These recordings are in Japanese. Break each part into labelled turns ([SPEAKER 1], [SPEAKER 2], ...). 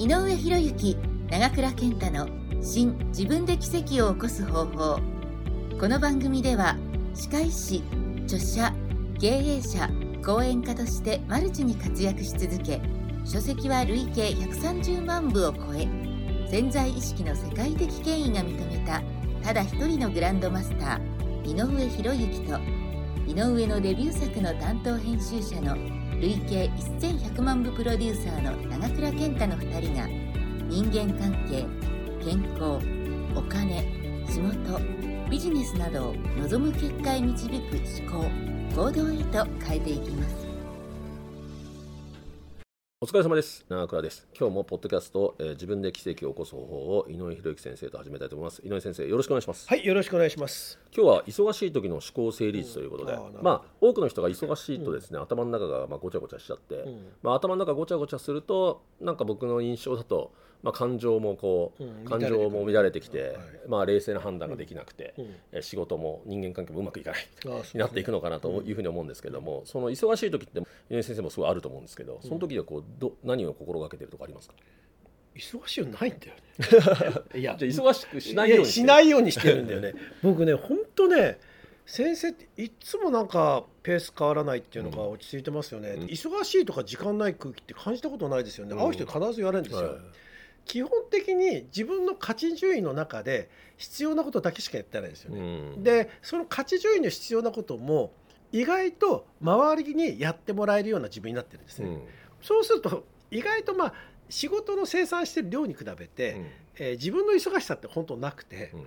[SPEAKER 1] 井上博之長倉健太の新自分で奇跡を起こす方法。この番組では歯科医師著者経営者講演家としてマルチに活躍し続け書籍は累計130万部を超え潜在意識の世界的権威が認めたただ一人のグランドマスター井上博之と井上のデビュー作の担当編集者の累計1100万部プロデューサーの長倉健太の2人が人間関係健康お金仕事ビジネスなどを望む結果へ導く思考行動へと変えていきます。
[SPEAKER 2] お疲れ様です。長倉です。今日もポッドキャスト、えー自分で奇跡を起こす方法を井上博之先生と始めたいと思います。井上先生よろしくお願いします。
[SPEAKER 3] はい、よろしくお願いします。
[SPEAKER 2] 今日は忙しい時の思考整理術ということで、
[SPEAKER 3] うん。
[SPEAKER 2] まあ多くの人が忙しいとですね、頭の中がまあごちゃごちゃしちゃって、まあ頭の中ごちゃごちゃするとなんか僕の印象だとまあ感情もこう、
[SPEAKER 3] うん
[SPEAKER 2] 感情も乱れてきて、
[SPEAKER 3] はい。
[SPEAKER 2] まあ冷静な判断ができなくて、
[SPEAKER 3] うん。
[SPEAKER 2] えー仕事も人間関係もうまくいかないになっていくのかなというふうに思うんですけども、その忙しい時って井上先生もすごいあると思うんですけど、その時はこうど何を心がけてるとかありますか？
[SPEAKER 3] 忙しいよないんだよね。いや
[SPEAKER 2] じゃあ忙しくしないように
[SPEAKER 3] しないようにしてるんだよね。僕ね、本当ね、先生っていつもなんかペース変わらないっていうのが落ち着いてますよね。
[SPEAKER 2] うん
[SPEAKER 3] 忙しいとか時間ない空気って感じたことないですよね。
[SPEAKER 2] うん
[SPEAKER 3] 会う人に必ず言われるんですよ。
[SPEAKER 2] はい
[SPEAKER 3] 基本的に自分の価値順位の中で必要なことだけしかやってないですよ
[SPEAKER 2] う
[SPEAKER 3] ね。
[SPEAKER 2] ん
[SPEAKER 3] で、その価値順位の必要なことも意外と周りにやってもらえるような自分になってるんですね。
[SPEAKER 2] うん
[SPEAKER 3] そうすると意外とまあ仕事の生産してる量に比べて、えー自分の忙しさって本当なくて、
[SPEAKER 2] うん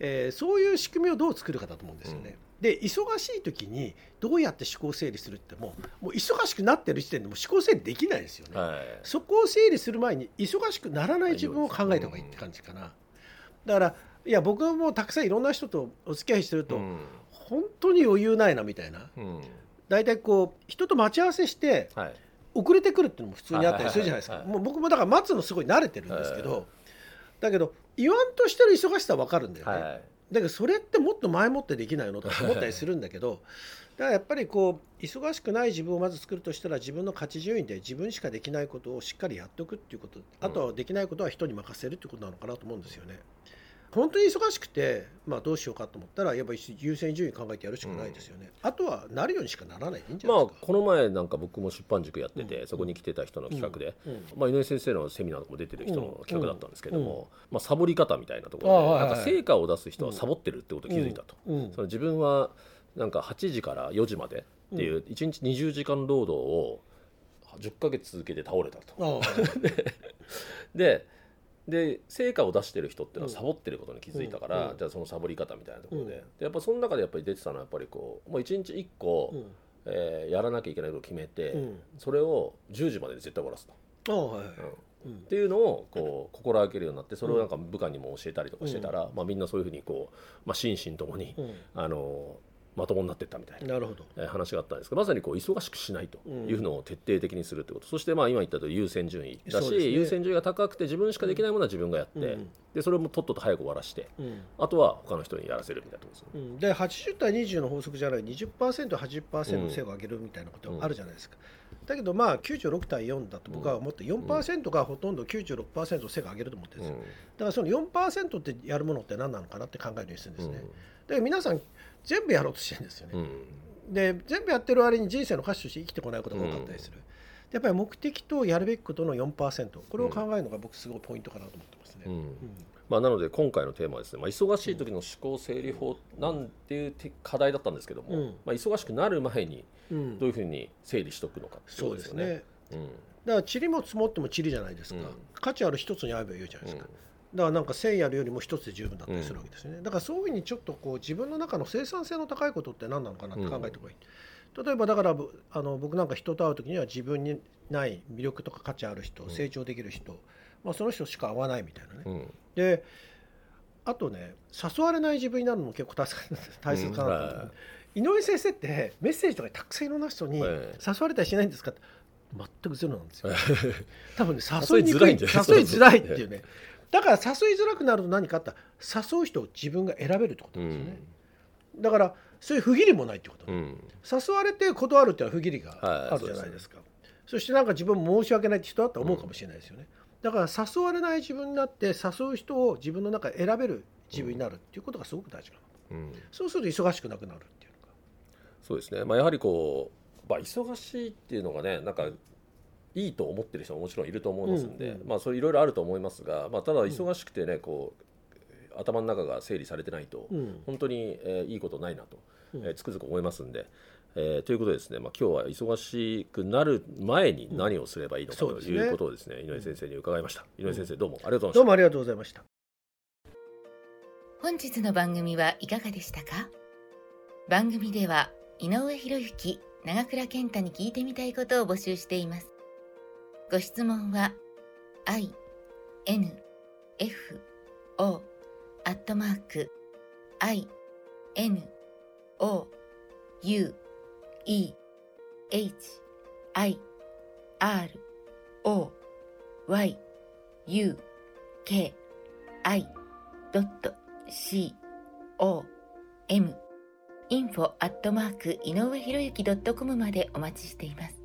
[SPEAKER 3] えーそういう仕組みをどう作るかだと思うんですよね。で忙しい時にどうやって思考整理するってもうもう忙しくなってる時点でもう思考整理できないですよね。
[SPEAKER 2] はい
[SPEAKER 3] そこを整理する前に忙しくならない自分を考えた方がいいって感じかな。だからいや僕もたくさんいろんな人とお付き合いしてると、
[SPEAKER 2] うん
[SPEAKER 3] 本当に余裕ないなみたいな。
[SPEAKER 2] うん
[SPEAKER 3] 大体こう人と待ち合わせして
[SPEAKER 2] はい
[SPEAKER 3] 遅れてくるっていうのも普通にあったりするじゃないですか。もう僕もだから待つのすごい慣れてるんですけ
[SPEAKER 2] はい
[SPEAKER 3] どだけど言わんとしてる忙しさは分かるんだよね、
[SPEAKER 2] はい
[SPEAKER 3] だけどそれってもっと前もってできないのとか思ったりするんだけど だからやっぱりこう忙しくない自分をまず作るとしたら自分の価値順位で自分しかできないことをしっかりやっておくっていうことあとはできないことは人に任せるっていうことなのかなと思うんですよね。本当に忙しくて、まあ、どうしようかと思ったらやっぱり優先順位考えてやるしかないですよね、あとはなるようにしかならないでいいんじゃないですか。
[SPEAKER 2] まあこの前なんか僕も出版塾やってて、そこに来てた人の企画で、
[SPEAKER 3] うん。
[SPEAKER 2] まあ、井上先生のセミナーとかも出てる人の企画だったんですけども、
[SPEAKER 3] うん。うん。
[SPEAKER 2] まあ、サボり方みたいなところで、なんか成果を出す人はサボってるってことに気づいたと、
[SPEAKER 3] うん。
[SPEAKER 2] その自分はなんか8時から4時までっていう1日20時間労働を10ヶ月続けて倒れたと。でで成果を出してる人っていうのはサボってることに気づいたから、
[SPEAKER 3] うん。
[SPEAKER 2] じゃあそのサボり方みたいなところで,、
[SPEAKER 3] うん。
[SPEAKER 2] でやっぱその中でやっぱり出てたのはやっぱりこうもう1日1個、
[SPEAKER 3] うん。
[SPEAKER 2] えーやらなきゃいけないことを決めて、
[SPEAKER 3] うん。
[SPEAKER 2] それを10時までで絶対終わらすと、っ
[SPEAKER 3] うん。
[SPEAKER 2] ていうのをこう心がけるようになってそれをなんか部下にも教えたりとかしてたら、まあ、みんなそういうふうにこう、まあ、心身ともに、
[SPEAKER 3] うん。
[SPEAKER 2] あのまともになっていったみたいな。
[SPEAKER 3] なるほど。
[SPEAKER 2] えー話があったんですけどまさにこう忙しくしないというのを徹底的にするということ、そしてまあ今言ったと優先順位だし、
[SPEAKER 3] ね。
[SPEAKER 2] 優先順位が高くて自分しかできないものは自分がやって、
[SPEAKER 3] うん。
[SPEAKER 2] でそれもとっとと早く終わらして
[SPEAKER 3] うん。
[SPEAKER 2] あとは他の人にやらせるみたいなところですよね。
[SPEAKER 3] うん、で80対20の法則じゃない 20%80% 精度を上げるみたいなことあるじゃないですか、だけどまあ96対4だと僕は思って4%がほとんど96%精度を上げると思ってるんですよ、だからその4%ってやるものって何なのかなって考えるようにするんですね、だから皆さん全部やろうとしてるんですよね、
[SPEAKER 2] うん。うん
[SPEAKER 3] で全部やってる割に人生の価値として生きてこないことが多かったりする、でやっぱり目的とやるべきことの4%これを考えるのが僕すごいポイントかなと思ってますね、
[SPEAKER 2] うんまあ、なので今回のテーマはですね、まあ、忙しい時の思考整理法なんていうて課題だったんですけども、
[SPEAKER 3] うん。
[SPEAKER 2] まあ、忙しくなる前に
[SPEAKER 3] うん。
[SPEAKER 2] どういうふうに整理しておくのかってい
[SPEAKER 3] そううです
[SPEAKER 2] ことですよね。
[SPEAKER 3] ねだから塵も積もっても塵じゃないですか、
[SPEAKER 2] うん。
[SPEAKER 3] 価値ある一つに合えばいいじゃないですか、
[SPEAKER 2] うん。
[SPEAKER 3] だからなんか1000やるよりも一つで十分だったりするわけですよね、だからそういうふうにちょっとこう自分の中の生産性の高いことって何なのかなって考えた方がいい、例えばだからぶあの僕なんか人と会う時には自分にない魅力とか価値ある人、
[SPEAKER 2] うん。
[SPEAKER 3] 成長できる人、まあ、その人しか会わないみたいなね、
[SPEAKER 2] うん
[SPEAKER 3] であとね誘われない自分になるのも結構大切大切かなと思って、
[SPEAKER 2] う。んはい。
[SPEAKER 3] 井上先生ってメッセージとかたくさんいろんな人に
[SPEAKER 2] え
[SPEAKER 3] 誘われたりしないんですかって全くゼロなんですよ。多分ね
[SPEAKER 2] 誘い
[SPEAKER 3] にくい。
[SPEAKER 2] づらいんじゃない？
[SPEAKER 3] 誘いづらいっていうね。だから誘いづらくなると何かあったら誘う人を自分が選べるってことなんですよね、だからそういう不義理もないってこと、
[SPEAKER 2] うん。
[SPEAKER 3] 誘われて断るっていうのは不義理が
[SPEAKER 2] はい
[SPEAKER 3] あるじゃないですか、そしてなんか自分も申し訳ないって人だったら思うかもしれないですよね、だから誘われない自分になって誘う人を自分の中で選べる自分になるっていうことがすごく大事な。の、うん、そうすると忙しくなくなるっていうか。
[SPEAKER 2] そうですね、まあ、やはりこう、まあ、忙しいっていうのがねなんかいいと思ってる人ももちろんいると思いますんで、うんうん、まあそれいろいろあると思いますが、まあ、ただ忙しくてねこう頭の中が整理されてないと、うん、本当に、えー、いいことないなと、えー、つくづく思いますんで、えー、ということでですね、まあ、今日は忙しくなる前に何をすればいいのかということをですね、うん、井上先生に伺いました、井上先生どうもありがとうございました。
[SPEAKER 3] どうもありがとうございました。
[SPEAKER 1] 本日の番組はいかがでしたか？番組では井上博之長倉健太に聞いてみたいことを募集しています。ご質問は i n f o アットマーク i n o u e h i r o y u k I c o m info アットマーク井上博之ドットコムまでお待ちしています。